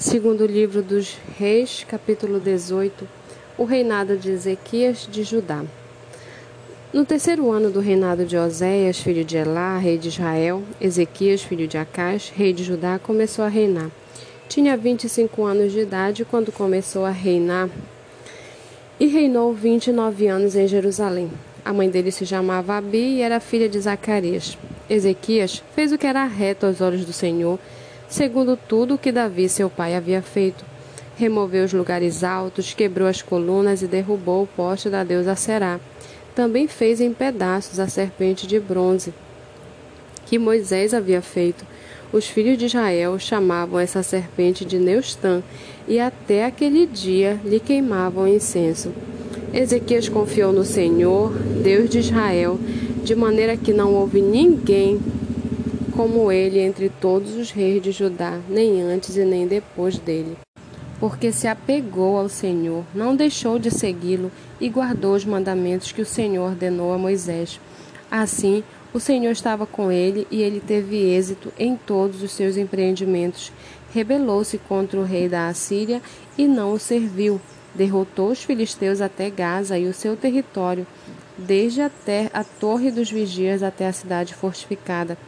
Segundo livro dos Reis, capítulo 18, o reinado de Ezequias de Judá. No terceiro ano do reinado de Oséias, filho de Elá, rei de Israel, Ezequias, filho de Acás, rei de Judá, começou a reinar. Tinha 25 anos de idade quando começou a reinar e reinou 29 anos em Jerusalém. A mãe dele se chamava Abi e era filha de Zacarias. Ezequias fez o que era reto aos olhos do Senhor segundo tudo o que Davi, seu pai, havia feito. Removeu os lugares altos, quebrou as colunas e derrubou o poste da deusa Será. Também fez em pedaços a serpente de bronze que Moisés havia feito. Os filhos de Israel chamavam essa serpente de Neustã, e até aquele dia lhe queimavam incenso. Ezequias confiou no Senhor, Deus de Israel, de maneira que não houve ninguém como ele entre todos os reis de Judá, nem antes e nem depois dele. Porque se apegou ao Senhor, não deixou de segui-lo e guardou os mandamentos que o Senhor ordenou a Moisés. Assim, o Senhor estava com ele e ele teve êxito em todos os seus empreendimentos. Rebelou-se contra o rei da Assíria e não o serviu. Derrotou os filisteus até Gaza e o seu território, desde até a torre dos vigias até a cidade fortificada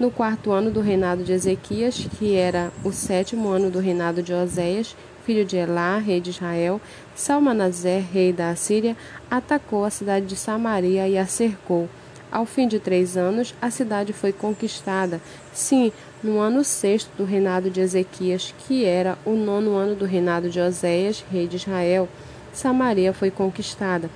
no quarto ano do reinado de Ezequias, que era o sétimo ano do reinado de Oséias, filho de Elá, rei de Israel, Salmanazé, rei da Assíria, atacou a cidade de Samaria e a cercou. Ao fim de três anos, a cidade foi conquistada. Sim, no ano sexto do reinado de Ezequias, que era o nono ano do reinado de Oséias, rei de Israel, Samaria foi conquistada.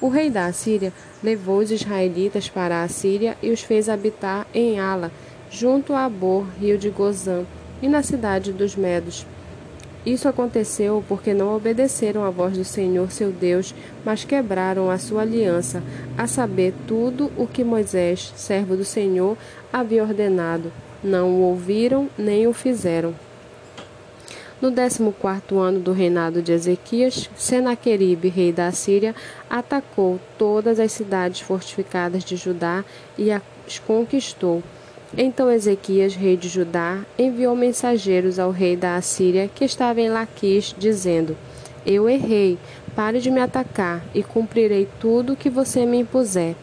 O rei da Assíria levou os israelitas para a Assíria e os fez habitar em Ala, junto a Abor, rio de Gozã, e na cidade dos Medos. Isso aconteceu porque não obedeceram à voz do Senhor seu Deus, mas quebraram a sua aliança, a saber, tudo o que Moisés, servo do Senhor, havia ordenado. Não o ouviram nem o fizeram. No 14 ano do reinado de Ezequias, Senaqueribe, rei da Síria, atacou todas as cidades fortificadas de Judá e as conquistou. Então Ezequias, rei de Judá, enviou mensageiros ao rei da Assíria, que estava em Laquis, dizendo: Eu errei, pare de me atacar, e cumprirei tudo o que você me impuser.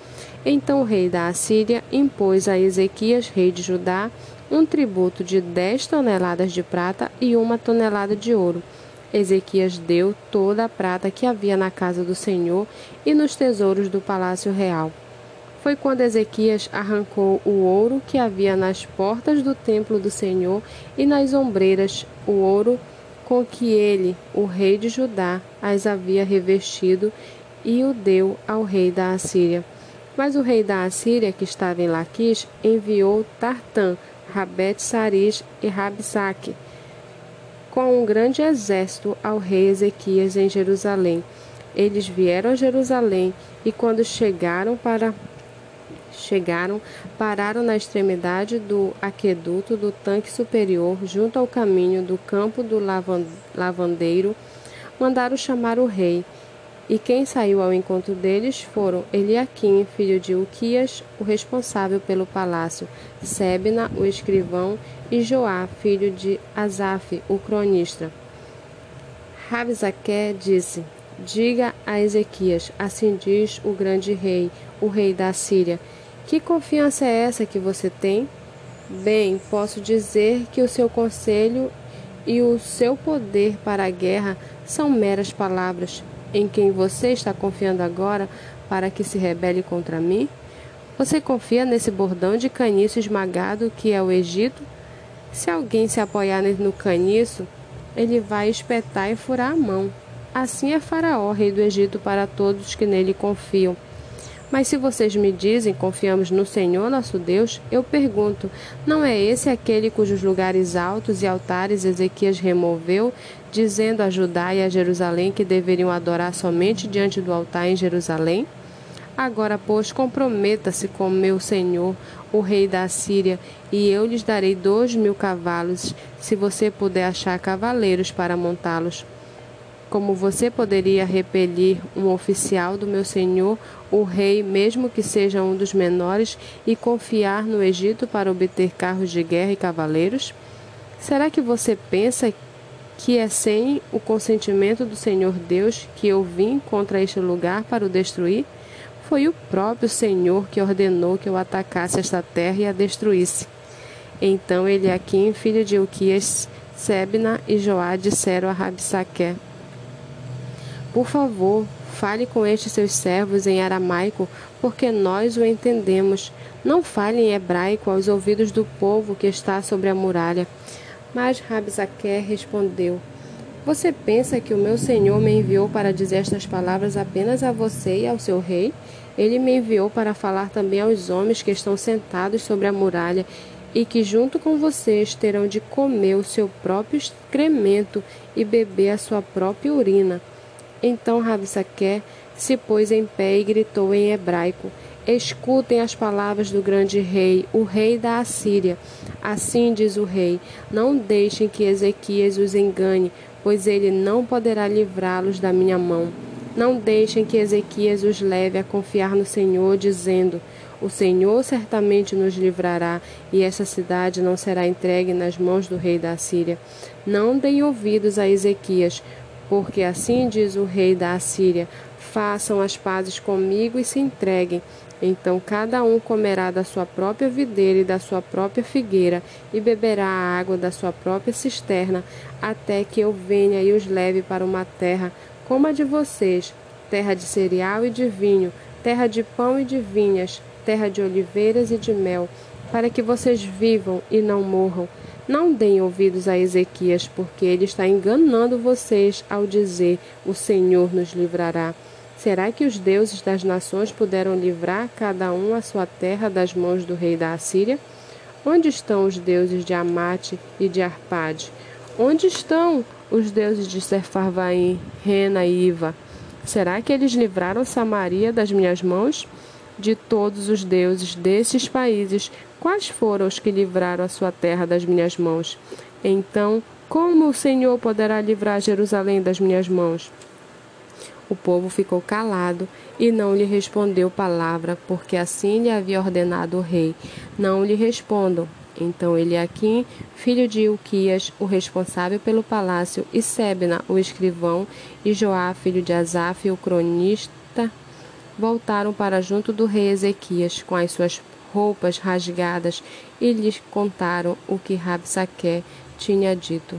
Então o rei da Assíria impôs a Ezequias, rei de Judá, um tributo de dez toneladas de prata e uma tonelada de ouro. Ezequias deu toda a prata que havia na casa do Senhor e nos tesouros do palácio real foi quando Ezequias arrancou o ouro que havia nas portas do templo do Senhor e nas ombreiras, o ouro com que ele, o rei de Judá, as havia revestido, e o deu ao rei da Assíria. Mas o rei da Assíria, que estava em Laquis, enviou Tartã, Rabet Saris e Rabsaque, com um grande exército ao rei Ezequias em Jerusalém. Eles vieram a Jerusalém e, quando chegaram para chegaram, pararam na extremidade do aqueduto do tanque superior, junto ao caminho do campo do lavandeiro, mandaram chamar o rei. E quem saiu ao encontro deles foram Eliaquim, filho de Uquias, o responsável pelo palácio, Sebna, o escrivão, e Joá, filho de Asaf, o cronista. Rabzaque disse: Diga a Ezequias: Assim diz o grande rei, o rei da Síria que confiança é essa que você tem? Bem, posso dizer que o seu conselho e o seu poder para a guerra são meras palavras em quem você está confiando agora para que se rebele contra mim? Você confia nesse bordão de caniço esmagado que é o Egito? Se alguém se apoiar no caniço, ele vai espetar e furar a mão. Assim é Faraó, rei do Egito, para todos que nele confiam. Mas se vocês me dizem, confiamos no Senhor nosso Deus, eu pergunto: não é esse aquele cujos lugares altos e altares Ezequias removeu, dizendo a Judá e a Jerusalém que deveriam adorar somente diante do altar em Jerusalém? Agora, pois, comprometa-se com meu senhor, o rei da Síria, e eu lhes darei dois mil cavalos, se você puder achar cavaleiros para montá-los como você poderia repelir um oficial do meu senhor, o rei, mesmo que seja um dos menores, e confiar no Egito para obter carros de guerra e cavaleiros? Será que você pensa que é sem o consentimento do Senhor Deus que eu vim contra este lugar para o destruir? Foi o próprio Senhor que ordenou que eu atacasse esta terra e a destruísse. Então Eliakim, filho de Uquias, Sebna e Joá disseram a Rabsaque: Por favor, fale com estes seus servos em aramaico, porque nós o entendemos. Não fale em hebraico aos ouvidos do povo que está sobre a muralha. Mas Rabsaque respondeu: Você pensa que o meu senhor me enviou para dizer estas palavras apenas a você e ao seu rei? Ele me enviou para falar também aos homens que estão sentados sobre a muralha e que junto com vocês terão de comer o seu próprio excremento e beber a sua própria urina. Então Rabsaque se pôs em pé e gritou em hebraico: Escutem as palavras do grande rei, o rei da Assíria. Assim diz o rei: Não deixem que Ezequias os engane, pois ele não poderá livrá-los da minha mão. Não deixem que Ezequias os leve a confiar no Senhor, dizendo: O Senhor certamente nos livrará, e essa cidade não será entregue nas mãos do rei da Assíria. Não deem ouvidos a Ezequias, porque assim diz o rei da Assíria: Façam as pazes comigo e se entreguem então cada um comerá da sua própria videira e da sua própria figueira, e beberá a água da sua própria cisterna, até que eu venha e os leve para uma terra como a de vocês, terra de cereal e de vinho, terra de pão e de vinhas, terra de oliveiras e de mel, para que vocês vivam e não morram. Não deem ouvidos a Ezequias, porque ele está enganando vocês ao dizer: O Senhor nos livrará. Será que os deuses das nações puderam livrar cada um a sua terra das mãos do rei da Assíria? Onde estão os deuses de Amate e de Arpade? Onde estão os deuses de Sefarvaim, Rena e Iva? Será que eles livraram Samaria das minhas mãos? De todos os deuses desses países, quais foram os que livraram a sua terra das minhas mãos? Então, como o Senhor poderá livrar Jerusalém das minhas mãos? O povo ficou calado e não lhe respondeu palavra, porque assim lhe havia ordenado o rei. Não lhe respondam. Então Eliaquim, filho de Ilquias, o responsável pelo palácio, e Sebna, o escrivão, e Joá, filho de Asaf, o cronista, voltaram para junto do rei Ezequias com as suas roupas rasgadas e lhes contaram o que Rabsaque tinha dito.